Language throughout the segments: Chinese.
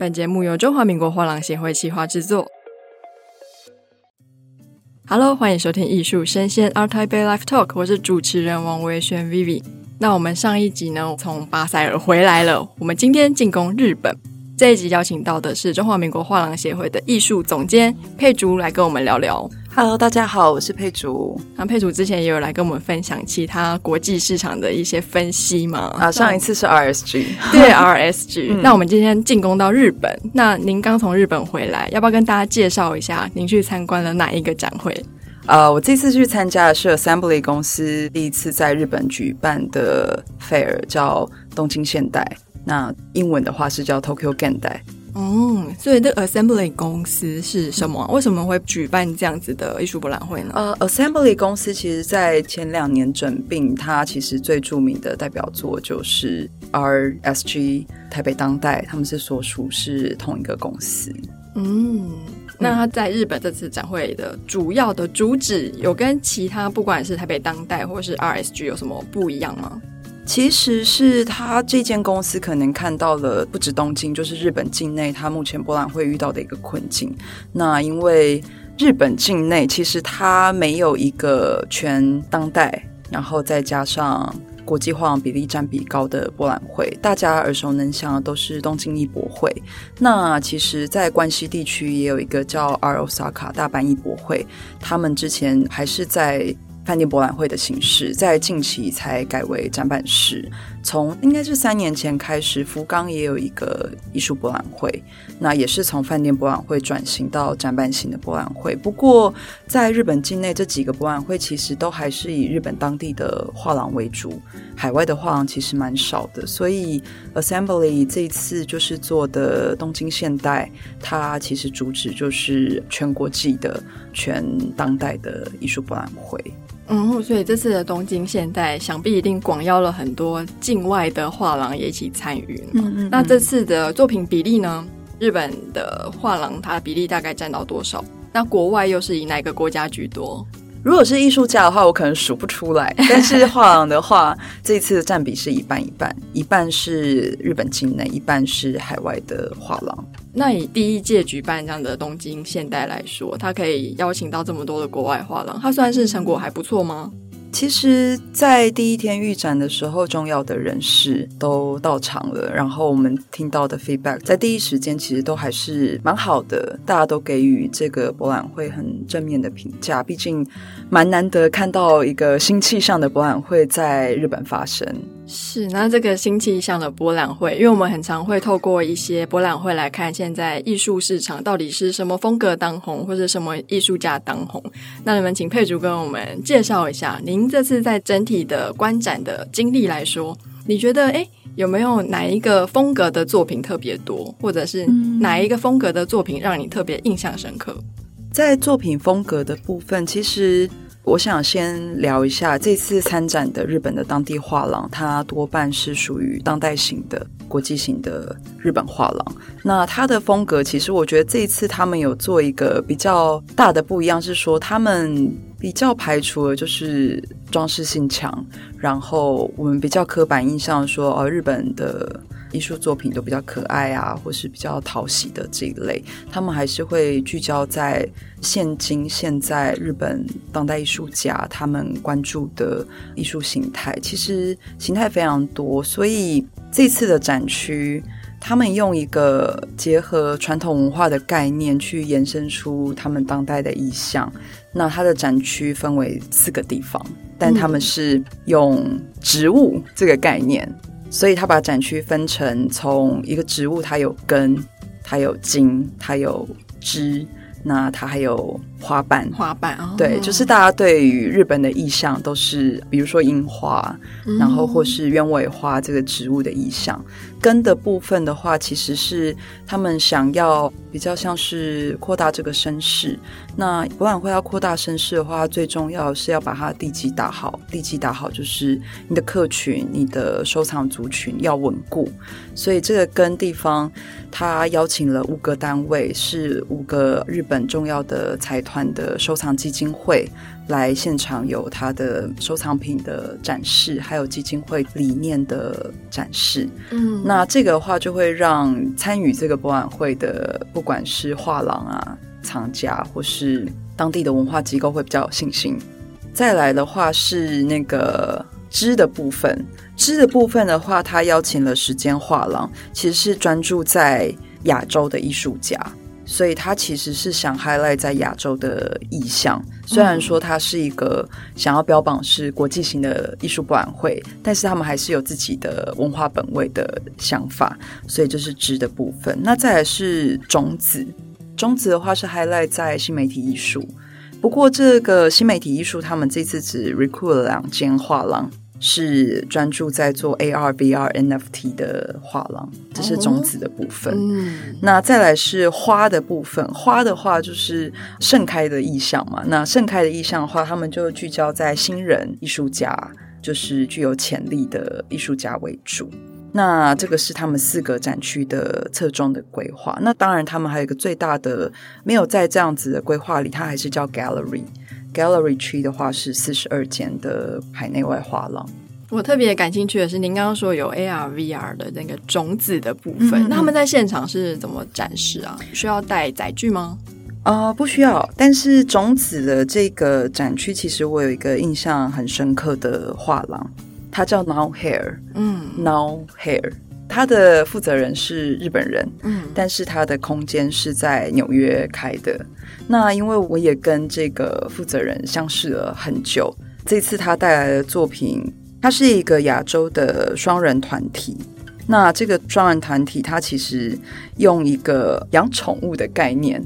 本节目由中华民国画廊协会企划制作。Hello，欢迎收听艺术生鲜 Arti Bay Life Talk，我是主持人王维轩 Vivi。那我们上一集呢，从巴塞尔回来了，我们今天进攻日本。这一集邀请到的是中华民国画廊协会的艺术总监佩竹来跟我们聊聊。Hello，大家好，我是佩竹。那佩竹之前也有来跟我们分享其他国际市场的一些分析嘛？啊，上一次是 RSG，对 RSG。嗯、那我们今天进攻到日本，那您刚从日本回来，要不要跟大家介绍一下您去参观了哪一个展会？呃，我这次去参加的是 Assembly 公司第一次在日本举办的 Fair，叫东京现代。那英文的话是叫 Tokyo Gendai。嗯，所以这 Assembly 公司是什么？为什么会举办这样子的艺术博览会呢？呃，Assembly 公司其实在前两年整并，它其实最著名的代表作就是 RSG 台北当代，他们是所属是同一个公司。嗯，那他在日本这次展会的主要的主旨有跟其他不管是台北当代或是 RSG 有什么不一样吗？其实是他这间公司可能看到了不止东京，就是日本境内，他目前博览会遇到的一个困境。那因为日本境内其实它没有一个全当代，然后再加上国际化比例占比高的博览会，大家耳熟能详的都是东京艺博会。那其实，在关西地区也有一个叫 ART OSAKA 大阪艺博会，他们之前还是在。饭店博览会的形式，在近期才改为展板式。从应该是三年前开始，福冈也有一个艺术博览会，那也是从饭店博览会转型到展板型的博览会。不过，在日本境内这几个博览会，其实都还是以日本当地的画廊为主，海外的画廊其实蛮少的。所以，Assembly 这一次就是做的东京现代，它其实主旨就是全国际的、全当代的艺术博览会。嗯，所以这次的东京现代想必一定广邀了很多境外的画廊也一起参与。嗯，嗯嗯。那这次的作品比例呢？日本的画廊它的比例大概占到多少？那国外又是以哪个国家居多？如果是艺术家的话，我可能数不出来。但是画廊的话，这次的占比是一半一半，一半是日本境内，一半是海外的画廊。那以第一届举办这样的东京现代来说，它可以邀请到这么多的国外画廊，它算是成果还不错吗？其实，在第一天预展的时候，重要的人士都到场了，然后我们听到的 feedback 在第一时间其实都还是蛮好的，大家都给予这个博览会很正面的评价。毕竟，蛮难得看到一个新气象的博览会在日本发生。是，那这个新气象的博览会，因为我们很常会透过一些博览会来看现在艺术市场到底是什么风格当红，或者什么艺术家当红。那你们请佩竹跟我们介绍一下，您这次在整体的观展的经历来说，你觉得诶有没有哪一个风格的作品特别多，或者是哪一个风格的作品让你特别印象深刻？在作品风格的部分，其实。我想先聊一下这次参展的日本的当地画廊，它多半是属于当代型的、国际型的日本画廊。那它的风格，其实我觉得这一次他们有做一个比较大的不一样，是说他们比较排除了就是装饰性强，然后我们比较刻板印象说，哦，日本的。艺术作品都比较可爱啊，或是比较讨喜的这一类，他们还是会聚焦在现今现在日本当代艺术家他们关注的艺术形态，其实形态非常多，所以这次的展区，他们用一个结合传统文化的概念去延伸出他们当代的意象。那它的展区分为四个地方，但他们是用植物这个概念。所以他把展区分成从一个植物，它有根，它有茎，它有枝，那它还有花瓣。花瓣啊，对，就是大家对于日本的意象都是，比如说樱花，嗯、然后或是鸢尾花这个植物的意象。根的部分的话，其实是他们想要比较像是扩大这个声势。那博览会要扩大声势的话，最重要是要把它地基打好。地基打好就是你的客群、你的收藏族群要稳固。所以这个根地方，他邀请了五个单位，是五个日本重要的财团的收藏基金会来现场有他的收藏品的展示，还有基金会理念的展示。嗯，那这个的话就会让参与这个博览会的，不管是画廊啊、藏家或是当地的文化机构，会比较有信心。再来的话是那个织的部分，织的部分的话，他邀请了时间画廊，其实是专注在亚洲的艺术家。所以他其实是想 highlight 在亚洲的意象，虽然说它是一个想要标榜是国际型的艺术博览会，但是他们还是有自己的文化本位的想法，所以这是织的部分。那再来是种子，种子的话是 highlight 在新媒体艺术，不过这个新媒体艺术他们这次只 recruit 了两间画廊。是专注在做 AR、VR、NFT 的画廊，这是种子的部分。嗯，那再来是花的部分，花的话就是盛开的意象嘛。那盛开的意象的话，他们就聚焦在新人艺术家，就是具有潜力的艺术家为主。那这个是他们四个展区的侧重的规划。那当然，他们还有一个最大的没有在这样子的规划里，它还是叫 Gallery。Gallery 区的话是四十二间的海内外画廊。我特别感兴趣的是，您刚刚说有 AR、VR 的那个种子的部分，嗯、那他们在现场是怎么展示啊？需要带载具吗？啊、呃，不需要。但是种子的这个展区，其实我有一个印象很深刻的画廊，它叫 Now Hair。嗯，Now Hair，它的负责人是日本人。嗯，但是他的空间是在纽约开的。那因为我也跟这个负责人相识了很久，这次他带来的作品，他是一个亚洲的双人团体。那这个双人团体，他其实用一个养宠物的概念，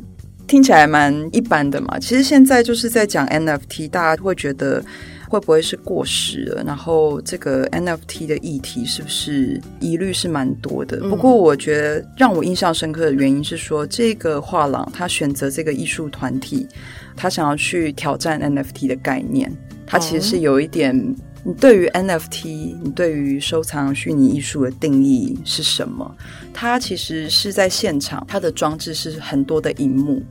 听起来蛮一般的嘛。其实现在就是在讲 NFT，大家会觉得。会不会是过时了？然后这个 NFT 的议题是不是疑虑是蛮多的？不过我觉得让我印象深刻的原因是说，这个画廊他选择这个艺术团体，他想要去挑战 NFT 的概念。他其实是有一点，你对于 NFT，你对于收藏虚拟艺术的定义是什么？它其实是在现场，它的装置是很多的荧幕，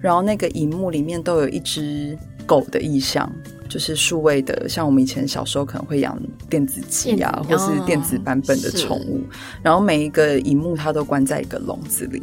然后那个荧幕里面都有一只狗的意象。就是数位的，像我们以前小时候可能会养电子鸡啊，或是电子版本的宠物，然后每一个荧幕它都关在一个笼子里。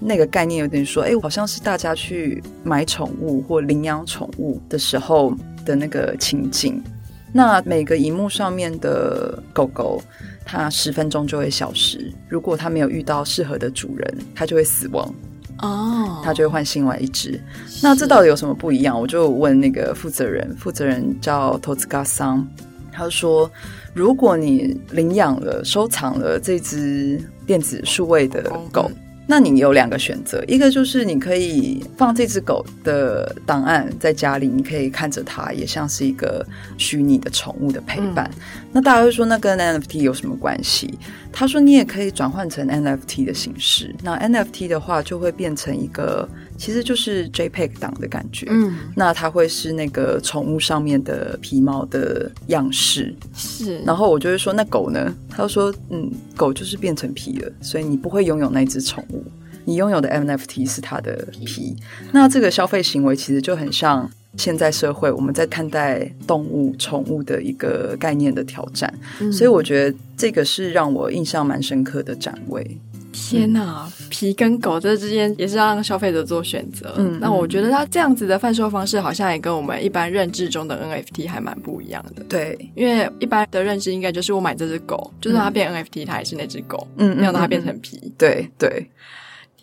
那个概念有点说，哎，好像是大家去买宠物或领养宠物的时候的那个情景。那每个荧幕上面的狗狗，它十分钟就会消失，如果它没有遇到适合的主人，它就会死亡。哦，他就会换另外一只。那这到底有什么不一样？我就问那个负责人，负责人叫投资嘎桑，他说：如果你领养了、收藏了这只电子数位的狗。那你有两个选择，一个就是你可以放这只狗的档案在家里，你可以看着它，也像是一个虚拟的宠物的陪伴。嗯、那大家会说，那跟 NFT 有什么关系？他说，你也可以转换成 NFT 的形式。那 NFT 的话，就会变成一个。其实就是 JPEG 档的感觉，嗯，那它会是那个宠物上面的皮毛的样式，是。然后我就会说，那狗呢？他就说，嗯，狗就是变成皮了，所以你不会拥有那只宠物，你拥有的 NFT 是它的皮。那这个消费行为其实就很像现在社会我们在看待动物、宠物的一个概念的挑战，嗯，所以我觉得这个是让我印象蛮深刻的展位。天呐，皮跟狗这之间也是让消费者做选择。嗯，那我觉得它这样子的贩售方式，好像也跟我们一般认知中的 NFT 还蛮不一样的。对，因为一般的认知应该就是我买这只狗，就算它变 NFT，它也是那只狗，嗯，没有让它变成皮。对对。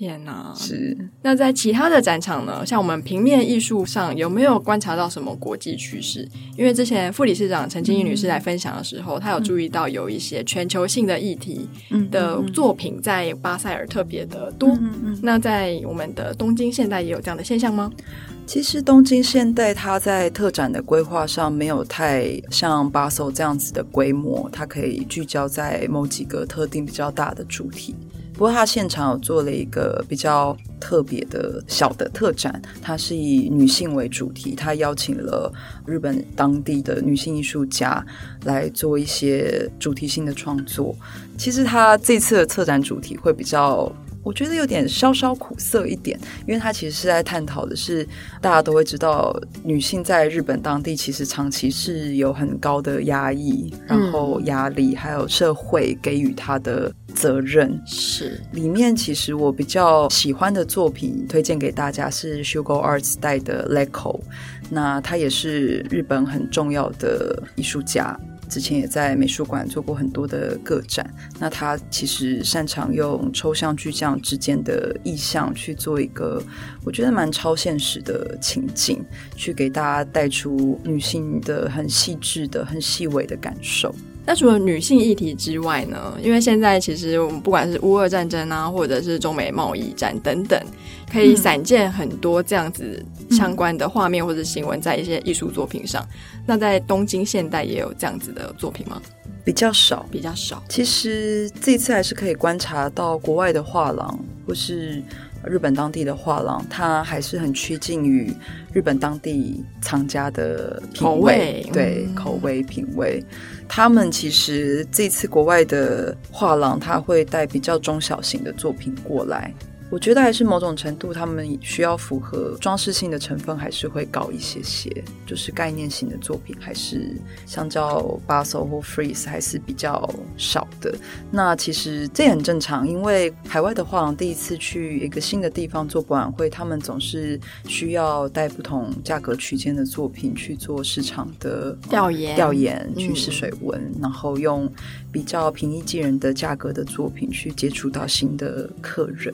天呐，是。那在其他的展场呢？像我们平面艺术上，有没有观察到什么国际趋势？因为之前副理事长陈金英女士来分享的时候，她、嗯、有注意到有一些全球性的议题的作品在巴塞尔特别的多。嗯嗯、那在我们的东京现代也有这样的现象吗？其实东京现代它在特展的规划上没有太像巴塞这样子的规模，它可以聚焦在某几个特定比较大的主题。不过，他现场有做了一个比较特别的小的特展，它是以女性为主题，他邀请了日本当地的女性艺术家来做一些主题性的创作。其实，他这次的策展主题会比较我觉得有点稍稍苦涩一点，因为它其实是在探讨的是，大家都会知道，女性在日本当地其实长期是有很高的压抑，然后压力，还有社会给予她的责任。是里面其实我比较喜欢的作品，推荐给大家是 Sugar Arts 带的 Lekko，那他也是日本很重要的艺术家。之前也在美术馆做过很多的个展，那他其实擅长用抽象巨匠之间的意象去做一个我觉得蛮超现实的情境，去给大家带出女性的很细致的、很细微的感受。那除了女性议题之外呢？因为现在其实我们不管是乌俄战争啊，或者是中美贸易战等等，可以散见很多这样子相关的画面或者新闻在一些艺术作品上。那在东京现代也有这样子的作品吗？比较少，比较少。其实这次还是可以观察到国外的画廊或是日本当地的画廊，它还是很趋近于日本当地藏家的品味，口味对、嗯、口味品味。他们其实这次国外的画廊，他会带比较中小型的作品过来。我觉得还是某种程度，他们需要符合装饰性的成分，还是会高一些些。就是概念性的作品，还是相较 Basel 或 Freeze 还是比较少的。那其实这也很正常，因为海外的画廊第一次去一个新的地方做博览会，他们总是需要带不同价格区间的作品去做市场的调研、调研去试水温，嗯、然后用比较平易近人的价格的作品去接触到新的客人。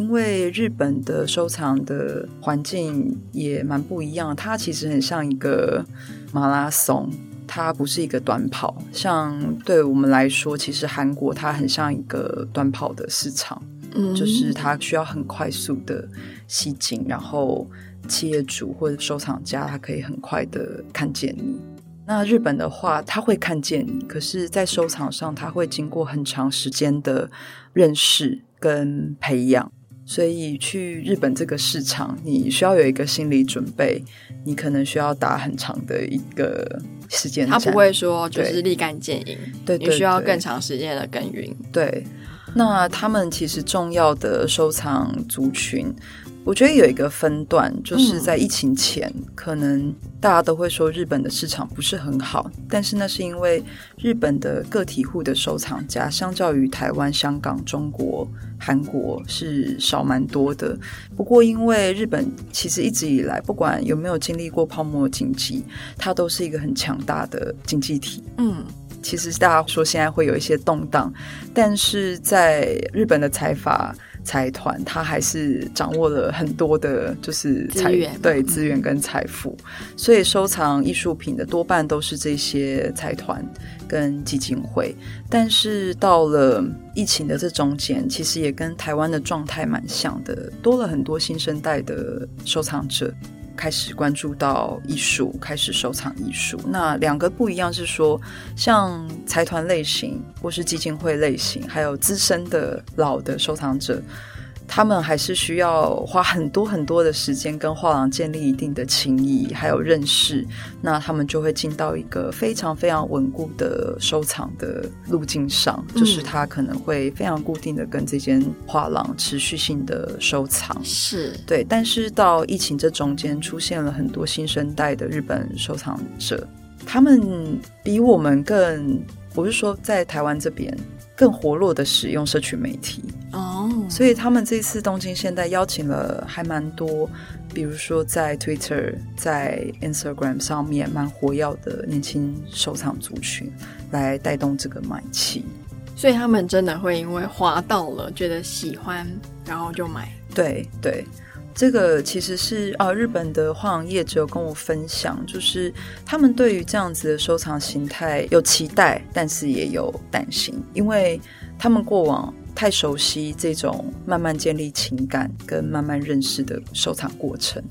因为日本的收藏的环境也蛮不一样，它其实很像一个马拉松，它不是一个短跑。像对我们来说，其实韩国它很像一个短跑的市场，嗯，就是它需要很快速的吸睛，然后企业主或者收藏家他可以很快的看见你。那日本的话，他会看见你，可是，在收藏上，他会经过很长时间的认识跟培养。所以去日本这个市场，你需要有一个心理准备，你可能需要打很长的一个时间。他不会说就是立竿见影，对，你需要更长时间的耕耘。对，那他们其实重要的收藏族群。我觉得有一个分段，就是在疫情前，嗯、可能大家都会说日本的市场不是很好，但是那是因为日本的个体户的收藏家，相较于台湾、香港、中国、韩国是少蛮多的。不过，因为日本其实一直以来，不管有没有经历过泡沫经济，它都是一个很强大的经济体。嗯，其实大家说现在会有一些动荡，但是在日本的财阀。财团他还是掌握了很多的，就是财资源，对资源跟财富，所以收藏艺术品的多半都是这些财团跟基金会。但是到了疫情的这中间，其实也跟台湾的状态蛮像的，多了很多新生代的收藏者。开始关注到艺术，开始收藏艺术。那两个不一样是说，像财团类型或是基金会类型，还有资深的老的收藏者。他们还是需要花很多很多的时间跟画廊建立一定的情谊，还有认识，那他们就会进到一个非常非常稳固的收藏的路径上，嗯、就是他可能会非常固定的跟这间画廊持续性的收藏，是对。但是到疫情这中间出现了很多新生代的日本收藏者，他们比我们更，我是说在台湾这边。更活络的使用社群媒体哦，oh. 所以他们这次东京现代邀请了还蛮多，比如说在 Twitter、在 Instagram 上面蛮活跃的年轻收藏族群，来带动这个买气。所以他们真的会因为滑到了，觉得喜欢，然后就买。对对。这个其实是啊，日本的画廊业者有跟我分享，就是他们对于这样子的收藏形态有期待，但是也有担心，因为他们过往太熟悉这种慢慢建立情感跟慢慢认识的收藏过程。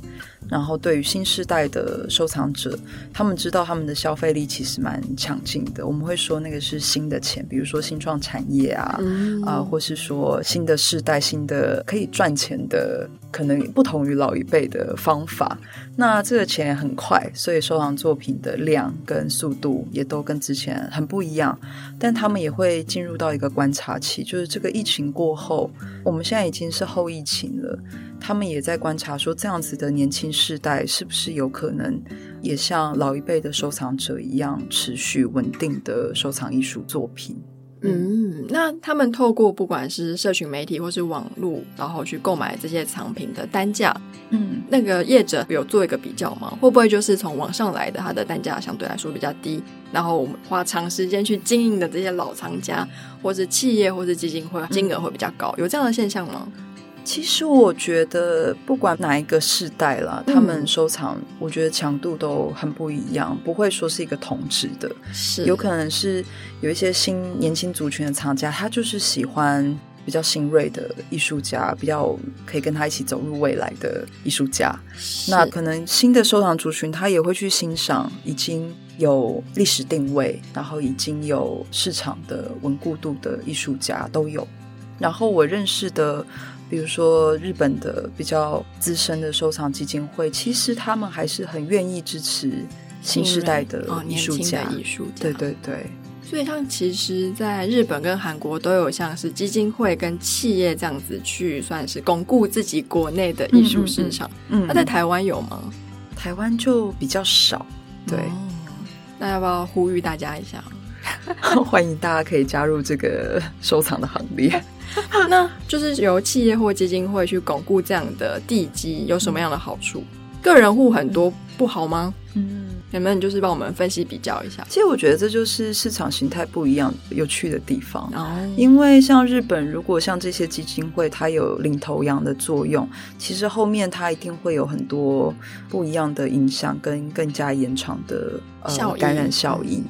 然后，对于新时代的收藏者，他们知道他们的消费力其实蛮强劲的。我们会说那个是新的钱，比如说新创产业啊，啊、或是说新的世代、新的可以赚钱的可能不同于老一辈的方法。那这个钱很快，所以收藏作品的量跟速度也都跟之前很不一样。但他们也会进入到一个观察期，就是这个疫情过后，我们现在已经是后疫情了。他们也在观察说，这样子的年轻世代是不是有可能也像老一辈的收藏者一样，持续稳定的收藏艺术作品。嗯，那他们透过不管是社群媒体或是网络，然后去购买这些藏品的单价，嗯，那个业者有做一个比较吗？会不会就是从网上来的，它的单价相对来说比较低，然后我们花长时间去经营的这些老藏家，或是企业或是基金会，金额会比较高，有这样的现象吗？其实我觉得，不管哪一个世代啦，他们收藏，我觉得强度都很不一样，不会说是一个同质的。是，有可能是有一些新年轻族群的藏家，他就是喜欢比较新锐的艺术家，比较可以跟他一起走入未来的艺术家。那可能新的收藏族群，他也会去欣赏已经有历史定位，然后已经有市场的稳固度的艺术家都有。然后我认识的。比如说，日本的比较资深的收藏基金会，其实他们还是很愿意支持新时代的艺术家。艺术家，对对对。所以，像其实，在日本跟韩国都有像是基金会跟企业这样子去，算是巩固自己国内的艺术市场。嗯，嗯，嗯，那在台湾有吗？台湾就比较少。对，嗯，那要不要呼吁大家一下？欢迎大家可以加入这个收藏的行列。那就是由企业或基金会去巩固这样的地基，有什么样的好处？个人户很多不好吗？嗯，能不能就是帮我们分析比较一下？其实我觉得这就是市场形态不一样有趣的地方。哦，因为像日本，如果像这些基金会，它有领头羊的作用，其实后面它一定会有很多不一样的影响跟更加延长的呃感染效应。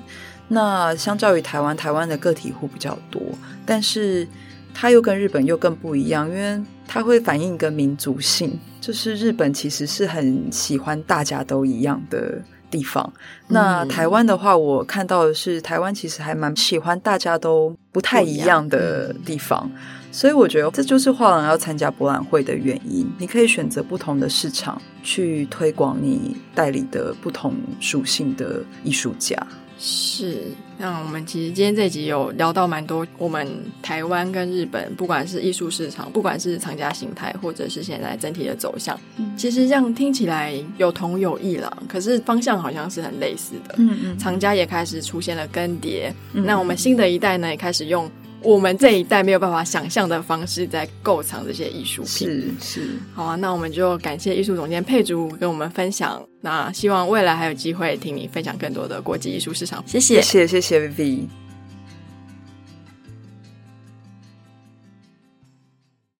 那相较于台湾，台湾的个体户比较多，但是。它又跟日本又更不一样，因为它会反映一个民族性，就是日本其实是很喜欢大家都一样的地方。嗯、那台湾的话，我看到的是台湾其实还蛮喜欢大家都不太一样的地方，所以我觉得这就是画廊要参加博览会的原因。你可以选择不同的市场去推广你代理的不同属性的艺术家。是，那我们其实今天这集有聊到蛮多，我们台湾跟日本，不管是艺术市场，不管是藏家形态，或者是现在整体的走向，嗯、其实这样听起来有同有异了，可是方向好像是很类似的。嗯嗯，藏家也开始出现了更迭，嗯、那我们新的一代呢，也开始用。我们这一代没有办法想象的方式在购藏这些艺术品，是是，好啊，那我们就感谢艺术总监佩竹跟我们分享，那希望未来还有机会听你分享更多的国际艺术市场，谢谢，谢。谢谢谢 Vivi。